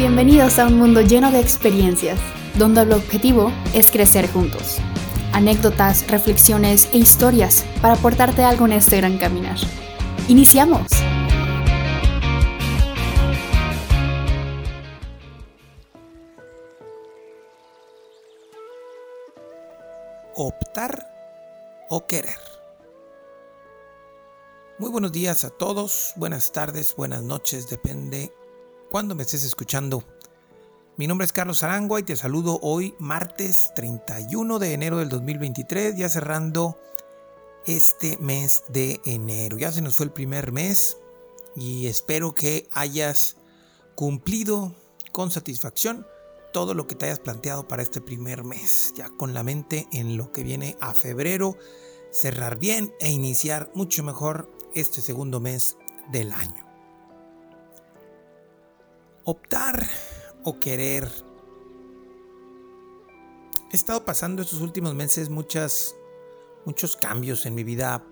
Bienvenidos a un mundo lleno de experiencias, donde el objetivo es crecer juntos. Anécdotas, reflexiones e historias para aportarte algo en este gran caminar. ¡Iniciamos! Optar o querer. Muy buenos días a todos, buenas tardes, buenas noches, depende cuando me estés escuchando. Mi nombre es Carlos Arangua y te saludo hoy martes 31 de enero del 2023, ya cerrando este mes de enero. Ya se nos fue el primer mes y espero que hayas cumplido con satisfacción todo lo que te hayas planteado para este primer mes, ya con la mente en lo que viene a febrero, cerrar bien e iniciar mucho mejor este segundo mes del año optar o querer. He estado pasando estos últimos meses muchas, muchos cambios en mi vida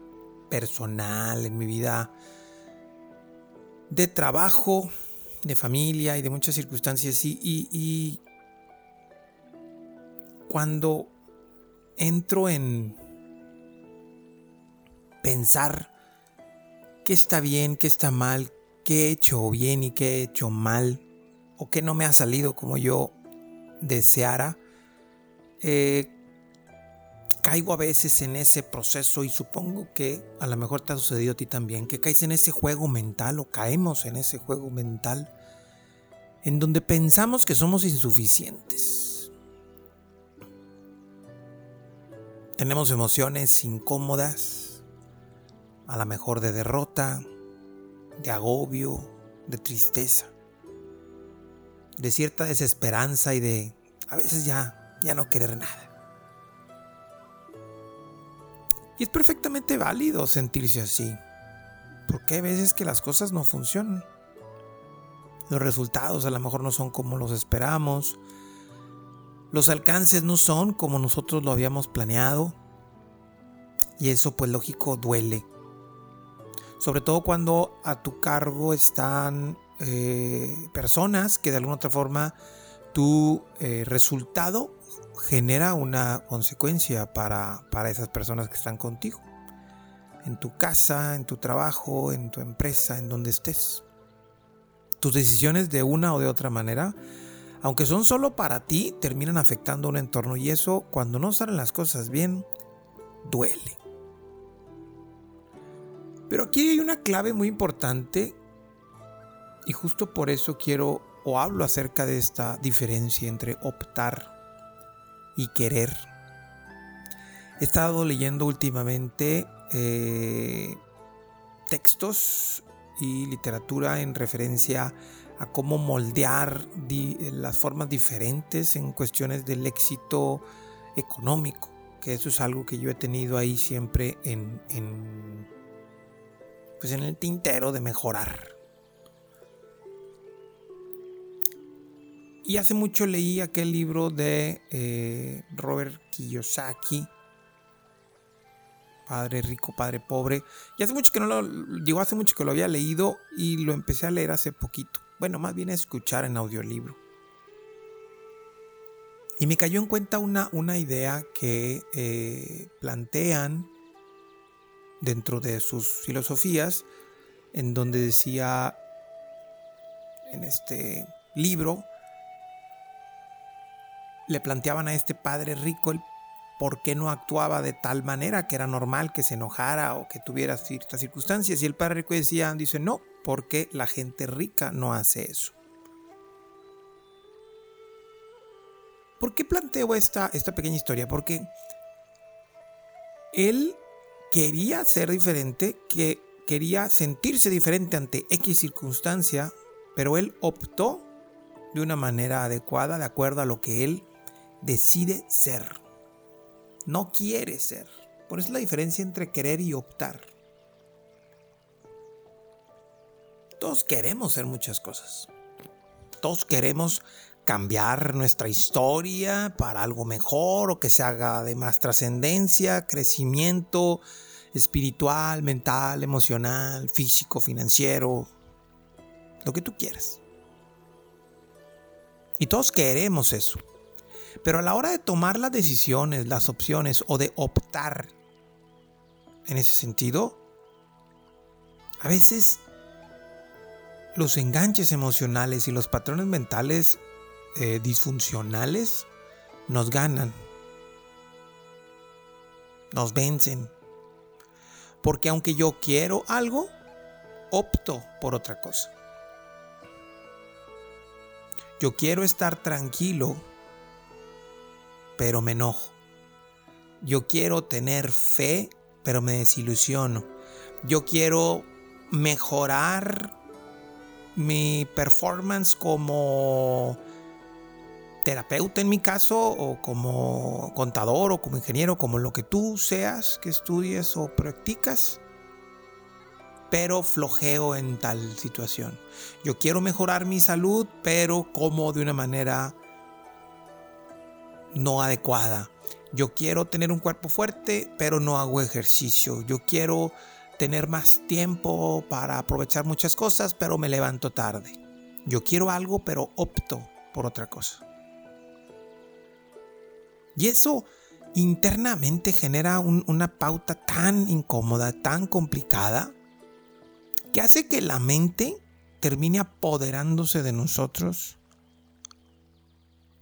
personal, en mi vida de trabajo, de familia y de muchas circunstancias. Y, y cuando entro en pensar qué está bien, qué está mal, qué he hecho bien y qué he hecho mal, o qué no me ha salido como yo deseara, eh, caigo a veces en ese proceso y supongo que a lo mejor te ha sucedido a ti también, que caes en ese juego mental o caemos en ese juego mental en donde pensamos que somos insuficientes. Tenemos emociones incómodas, a lo mejor de derrota, de agobio, de tristeza, de cierta desesperanza y de a veces ya, ya no querer nada. Y es perfectamente válido sentirse así, porque hay veces que las cosas no funcionan. Los resultados a lo mejor no son como los esperamos. Los alcances no son como nosotros lo habíamos planeado. Y eso pues lógico duele sobre todo cuando a tu cargo están eh, personas que de alguna otra forma tu eh, resultado genera una consecuencia para, para esas personas que están contigo. En tu casa, en tu trabajo, en tu empresa, en donde estés. Tus decisiones de una o de otra manera, aunque son solo para ti, terminan afectando un entorno y eso cuando no salen las cosas bien, duele. Pero aquí hay una clave muy importante y justo por eso quiero o hablo acerca de esta diferencia entre optar y querer. He estado leyendo últimamente eh, textos y literatura en referencia a cómo moldear las formas diferentes en cuestiones del éxito económico, que eso es algo que yo he tenido ahí siempre en pues en el tintero de mejorar. Y hace mucho leí aquel libro de eh, Robert Kiyosaki, Padre Rico, Padre Pobre. Y hace mucho que no lo, digo, hace mucho que lo había leído y lo empecé a leer hace poquito. Bueno, más bien a escuchar en audiolibro. Y me cayó en cuenta una, una idea que eh, plantean dentro de sus filosofías, en donde decía en este libro, le planteaban a este padre rico el por qué no actuaba de tal manera que era normal que se enojara o que tuviera ciertas circunstancias. Y el padre rico decía, dice, no, porque la gente rica no hace eso. ¿Por qué planteo esta, esta pequeña historia? Porque él quería ser diferente, que quería sentirse diferente ante X circunstancia, pero él optó de una manera adecuada de acuerdo a lo que él decide ser. No quiere ser. Por eso es la diferencia entre querer y optar. Todos queremos ser muchas cosas. Todos queremos cambiar nuestra historia para algo mejor o que se haga de más trascendencia, crecimiento espiritual, mental, emocional, físico, financiero, lo que tú quieras. Y todos queremos eso. Pero a la hora de tomar las decisiones, las opciones o de optar en ese sentido, a veces los enganches emocionales y los patrones mentales eh, disfuncionales nos ganan, nos vencen. Porque aunque yo quiero algo, opto por otra cosa. Yo quiero estar tranquilo, pero me enojo. Yo quiero tener fe, pero me desilusiono. Yo quiero mejorar mi performance como terapeuta en mi caso, o como contador, o como ingeniero, como lo que tú seas que estudies o practicas, pero flojeo en tal situación. Yo quiero mejorar mi salud, pero como de una manera no adecuada. Yo quiero tener un cuerpo fuerte, pero no hago ejercicio. Yo quiero tener más tiempo para aprovechar muchas cosas, pero me levanto tarde. Yo quiero algo, pero opto por otra cosa. Y eso internamente genera una pauta tan incómoda, tan complicada, que hace que la mente termine apoderándose de nosotros,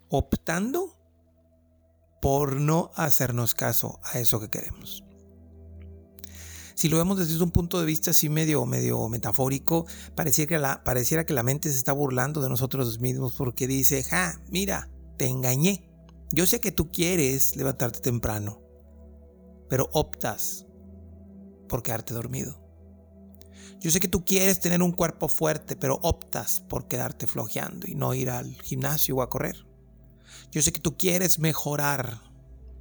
optando por no hacernos caso a eso que queremos si lo vemos desde un punto de vista así medio, medio metafórico, pareciera que, la, pareciera que la mente se está burlando de nosotros mismos porque dice, ja, mira, te engañé. Yo sé que tú quieres levantarte temprano, pero optas por quedarte dormido. Yo sé que tú quieres tener un cuerpo fuerte, pero optas por quedarte flojeando y no ir al gimnasio o a correr. Yo sé que tú quieres mejorar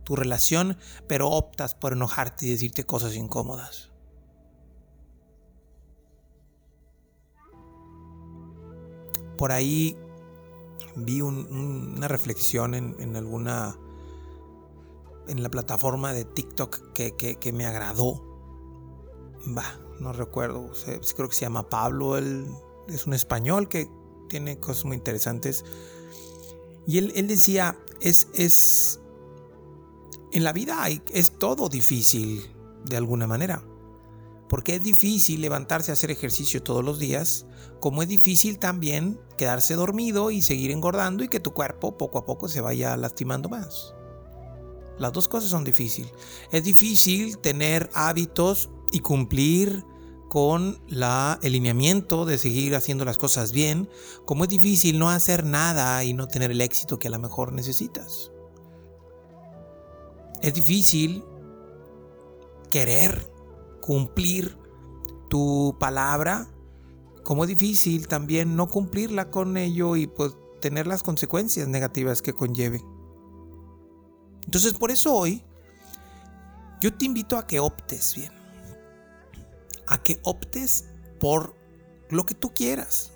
tu relación, pero optas por enojarte y decirte cosas incómodas. Por ahí vi una reflexión en, alguna en la plataforma de TikTok que, me agradó. Bah, no recuerdo, creo que se llama Pablo, él es un español que tiene cosas muy interesantes. Y él, decía, es, es, en la vida es todo difícil de alguna manera. Porque es difícil levantarse a hacer ejercicio todos los días, como es difícil también quedarse dormido y seguir engordando y que tu cuerpo poco a poco se vaya lastimando más. Las dos cosas son difíciles. Es difícil tener hábitos y cumplir con la, el lineamiento de seguir haciendo las cosas bien, como es difícil no hacer nada y no tener el éxito que a lo mejor necesitas. Es difícil querer cumplir tu palabra, como es difícil también no cumplirla con ello y pues tener las consecuencias negativas que conlleve. Entonces por eso hoy yo te invito a que optes bien, a que optes por lo que tú quieras,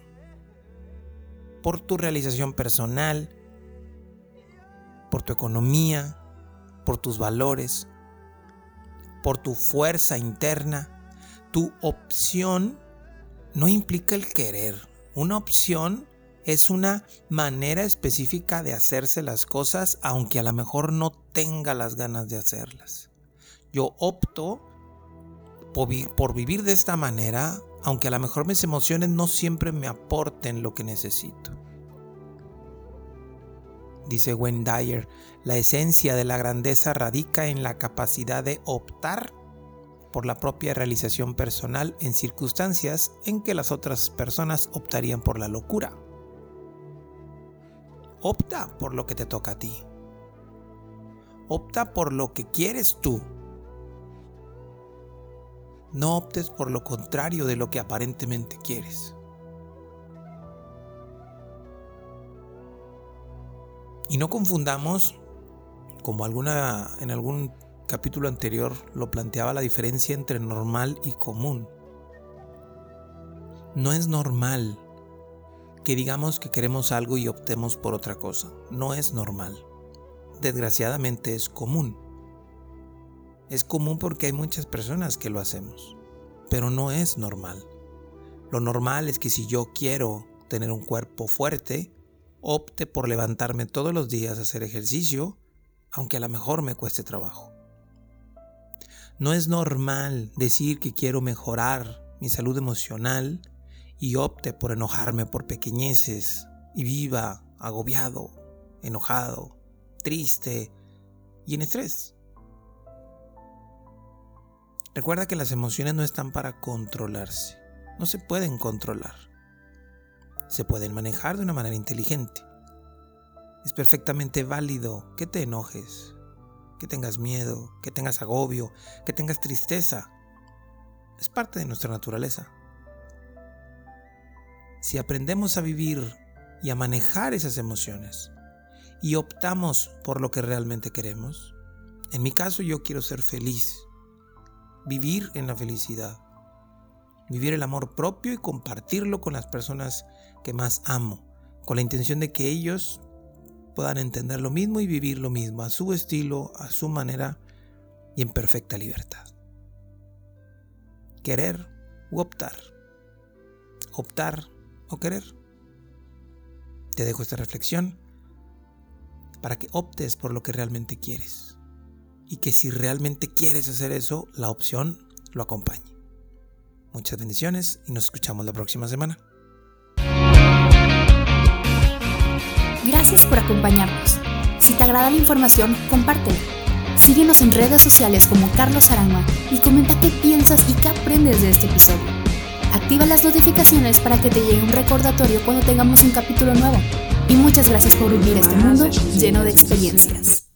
por tu realización personal, por tu economía, por tus valores, por tu fuerza interna. Tu opción no implica el querer. Una opción es una manera específica de hacerse las cosas aunque a lo mejor no tenga las ganas de hacerlas. Yo opto por, vivir de esta manera aunque a lo mejor mis emociones no siempre me aporten lo que necesito dice Wayne Dyer, la esencia de la grandeza radica en la capacidad de optar por la propia realización personal en circunstancias en que las otras personas optarían por la locura. Opta por lo que te toca a ti. Opta por lo que quieres tú. No optes por lo contrario de lo que aparentemente quieres. Y no confundamos, como alguna, en algún capítulo anterior lo planteaba, la diferencia entre normal y común. No es normal que digamos que queremos algo y optemos por otra cosa. No es normal. Desgraciadamente es común. Es común porque hay muchas personas que lo hacemos, pero no es normal. Lo normal es que si yo quiero tener un cuerpo fuerte, opte por levantarme todos los días a hacer ejercicio, aunque a lo mejor me cueste trabajo. No es normal decir que quiero mejorar mi salud emocional y opte por enojarme por pequeñeces y viva agobiado, enojado, triste y en estrés. Recuerda que las emociones no están para controlarse, no se pueden controlar. Se pueden manejar de una manera inteligente. Es perfectamente válido que te enojes, que tengas miedo, que tengas agobio, que tengas tristeza. Es parte de nuestra naturaleza. Si aprendemos a vivir y a manejar esas emociones y optamos por lo que realmente queremos, en mi caso yo quiero ser feliz, vivir en la felicidad, vivir el amor propio y compartirlo con las personas que más amo, con la intención de que ellos puedan entender lo mismo y vivir lo mismo, a su estilo, a su manera y en perfecta libertad. Querer u optar. Optar o querer. Te dejo esta reflexión para que optes por lo que realmente quieres. Y que si realmente quieres hacer eso, la opción lo acompañe. Muchas bendiciones y nos escuchamos la próxima semana. Gracias por acompañarnos. Si te agrada la información, compártela. Síguenos en redes sociales como Carlos Arama y comenta qué piensas y qué aprendes de este episodio. Activa las notificaciones para que te llegue un recordatorio cuando tengamos un capítulo nuevo. Y muchas gracias por vivir este mundo lleno de experiencias.